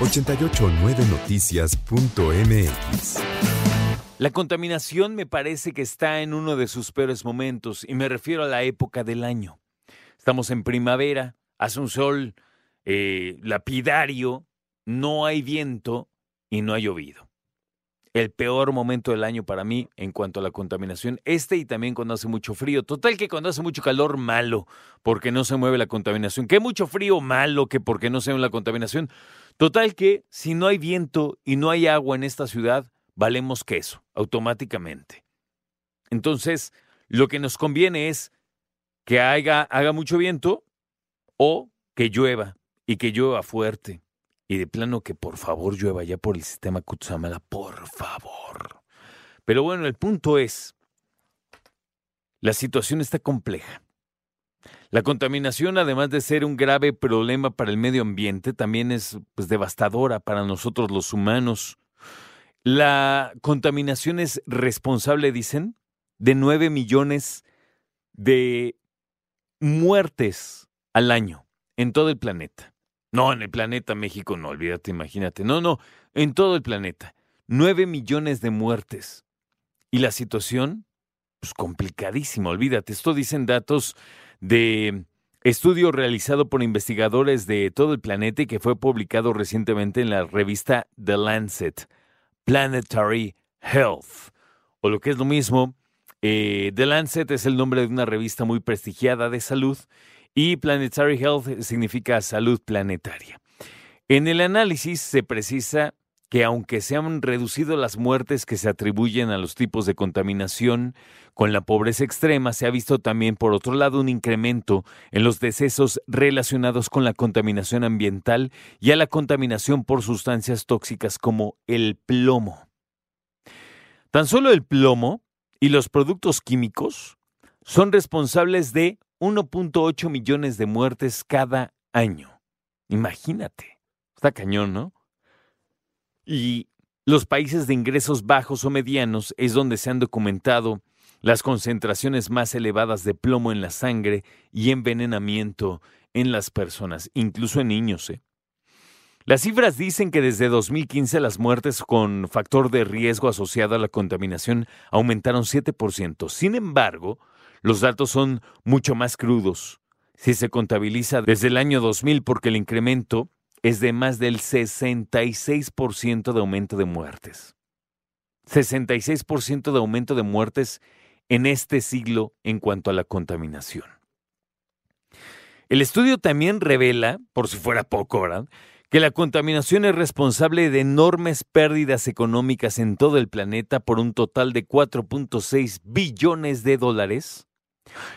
889noticias.mx. La contaminación me parece que está en uno de sus peores momentos y me refiero a la época del año. Estamos en primavera, hace un sol eh, lapidario, no hay viento y no ha llovido el peor momento del año para mí en cuanto a la contaminación. Este y también cuando hace mucho frío. Total que cuando hace mucho calor, malo, porque no se mueve la contaminación. Que mucho frío, malo, que porque no se mueve la contaminación. Total que si no hay viento y no hay agua en esta ciudad, valemos queso, automáticamente. Entonces, lo que nos conviene es que haga, mucho viento o que llueva y que llueva fuerte. Y de plano que por favor llueva ya por el sistema Kutsamala, por favor. Pero bueno, el punto es, la situación está compleja. La contaminación, además de ser un grave problema para el medio ambiente, también es pues, devastadora para nosotros los humanos. La contaminación es responsable, dicen, de 9 millones de muertes al año en todo el planeta. No, en el planeta México no, olvídate, imagínate. No, no, en todo el planeta. Nueve millones de muertes. Y la situación, pues complicadísima, olvídate. Esto dicen datos de estudio realizado por investigadores de todo el planeta y que fue publicado recientemente en la revista The Lancet, Planetary Health. O lo que es lo mismo, eh, The Lancet es el nombre de una revista muy prestigiada de salud y Planetary Health significa salud planetaria. En el análisis se precisa que aunque se han reducido las muertes que se atribuyen a los tipos de contaminación con la pobreza extrema, se ha visto también, por otro lado, un incremento en los decesos relacionados con la contaminación ambiental y a la contaminación por sustancias tóxicas como el plomo. Tan solo el plomo y los productos químicos son responsables de 1.8 millones de muertes cada año. Imagínate. Está cañón, ¿no? Y los países de ingresos bajos o medianos es donde se han documentado las concentraciones más elevadas de plomo en la sangre y envenenamiento en las personas, incluso en niños. ¿eh? Las cifras dicen que desde 2015 las muertes con factor de riesgo asociado a la contaminación aumentaron 7%. Sin embargo, los datos son mucho más crudos si se contabiliza desde el año 2000 porque el incremento es de más del 66% de aumento de muertes. 66% de aumento de muertes en este siglo en cuanto a la contaminación. El estudio también revela, por si fuera poco, que la contaminación es responsable de enormes pérdidas económicas en todo el planeta por un total de 4.6 billones de dólares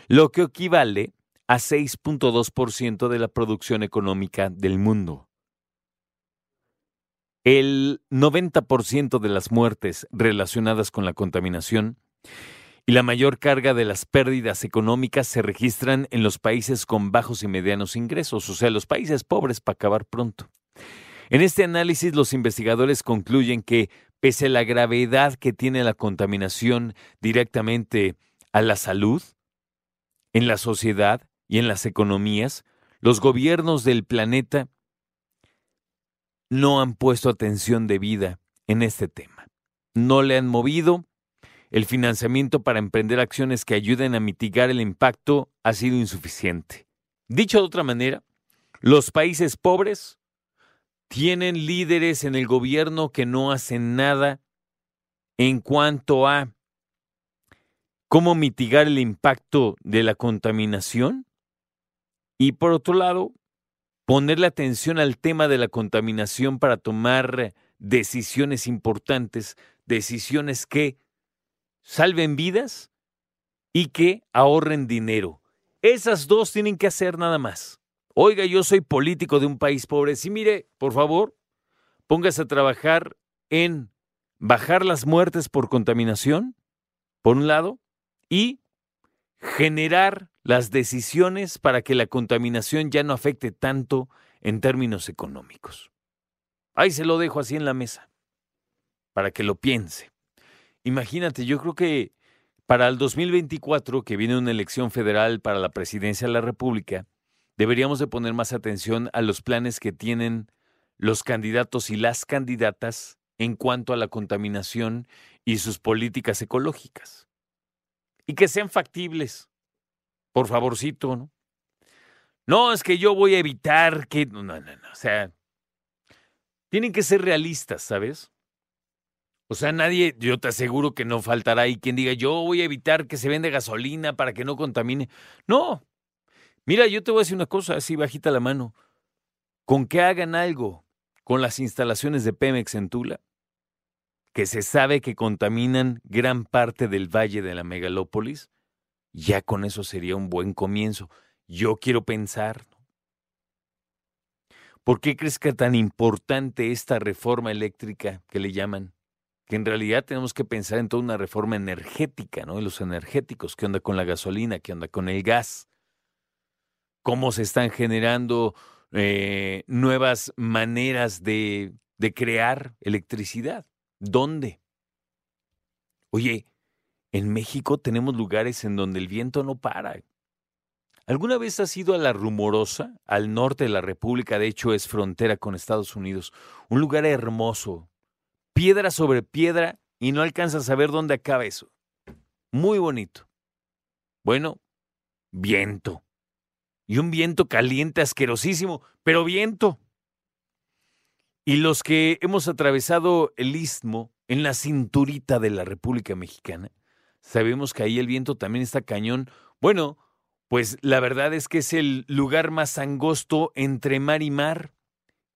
lo que equivale a 6.2% de la producción económica del mundo. El 90% de las muertes relacionadas con la contaminación y la mayor carga de las pérdidas económicas se registran en los países con bajos y medianos ingresos, o sea, los países pobres para acabar pronto. En este análisis los investigadores concluyen que, pese a la gravedad que tiene la contaminación directamente a la salud, en la sociedad y en las economías, los gobiernos del planeta no han puesto atención debida en este tema. No le han movido. El financiamiento para emprender acciones que ayuden a mitigar el impacto ha sido insuficiente. Dicho de otra manera, los países pobres tienen líderes en el gobierno que no hacen nada en cuanto a cómo mitigar el impacto de la contaminación y por otro lado, ponerle atención al tema de la contaminación para tomar decisiones importantes, decisiones que salven vidas y que ahorren dinero. Esas dos tienen que hacer nada más. Oiga, yo soy político de un país pobre. Sí, mire, por favor, póngase a trabajar en bajar las muertes por contaminación, por un lado, y generar las decisiones para que la contaminación ya no afecte tanto en términos económicos. Ahí se lo dejo así en la mesa, para que lo piense. Imagínate, yo creo que para el 2024, que viene una elección federal para la presidencia de la República, deberíamos de poner más atención a los planes que tienen los candidatos y las candidatas en cuanto a la contaminación y sus políticas ecológicas. Y que sean factibles. Por favorcito, ¿no? No, es que yo voy a evitar que... No, no, no. O sea, tienen que ser realistas, ¿sabes? O sea, nadie, yo te aseguro que no faltará ahí quien diga, yo voy a evitar que se venda gasolina para que no contamine. No. Mira, yo te voy a decir una cosa, así bajita la mano. Con que hagan algo con las instalaciones de Pemex en Tula, que se sabe que contaminan gran parte del valle de la megalópolis, ya con eso sería un buen comienzo. Yo quiero pensar, ¿por qué crees que tan importante esta reforma eléctrica que le llaman? Que en realidad tenemos que pensar en toda una reforma energética, ¿no? En los energéticos, ¿qué onda con la gasolina? ¿Qué onda con el gas? ¿Cómo se están generando eh, nuevas maneras de crear electricidad? ¿Dónde? Oye, en México tenemos lugares en donde el viento no para. ¿Alguna vez has ido a La Rumorosa, al norte de la República? De hecho, es frontera con Estados Unidos. Un lugar hermoso. Piedra sobre piedra y no alcanzas a ver dónde acaba eso. Muy bonito. Bueno, viento. Y un viento caliente, asquerosísimo, pero viento. Y los que hemos atravesado el istmo en la cinturita de la República Mexicana, sabemos que ahí el viento también está cañón. Bueno, pues la verdad es que es el lugar más angosto entre mar y mar,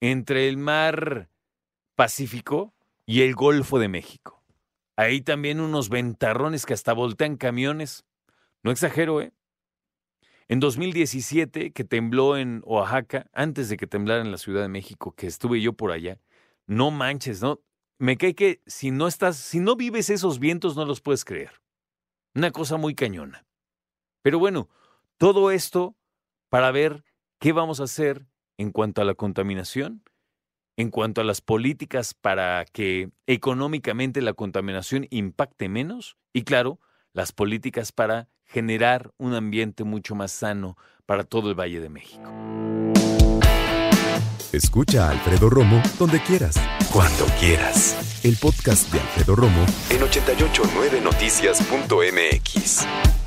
entre el mar Pacífico y el Golfo de México. Ahí también unos ventarrones que hasta voltean camiones. No exagero, ¿eh? En 2017, que tembló en Oaxaca, antes de que temblara en la Ciudad de México, que estuve yo por allá, no manches, ¿no? Me cae que si no estás, si no vives esos vientos, no los puedes creer. Una cosa muy cañona. Pero bueno, todo esto para ver qué vamos a hacer en cuanto a la contaminación, en cuanto a las políticas para que económicamente la contaminación impacte menos y claro, las políticas para generar un ambiente mucho más sano para todo el Valle de México. Escucha a Alfredo Romo donde quieras. Cuando quieras. El podcast de Alfredo Romo en 889noticias.mx.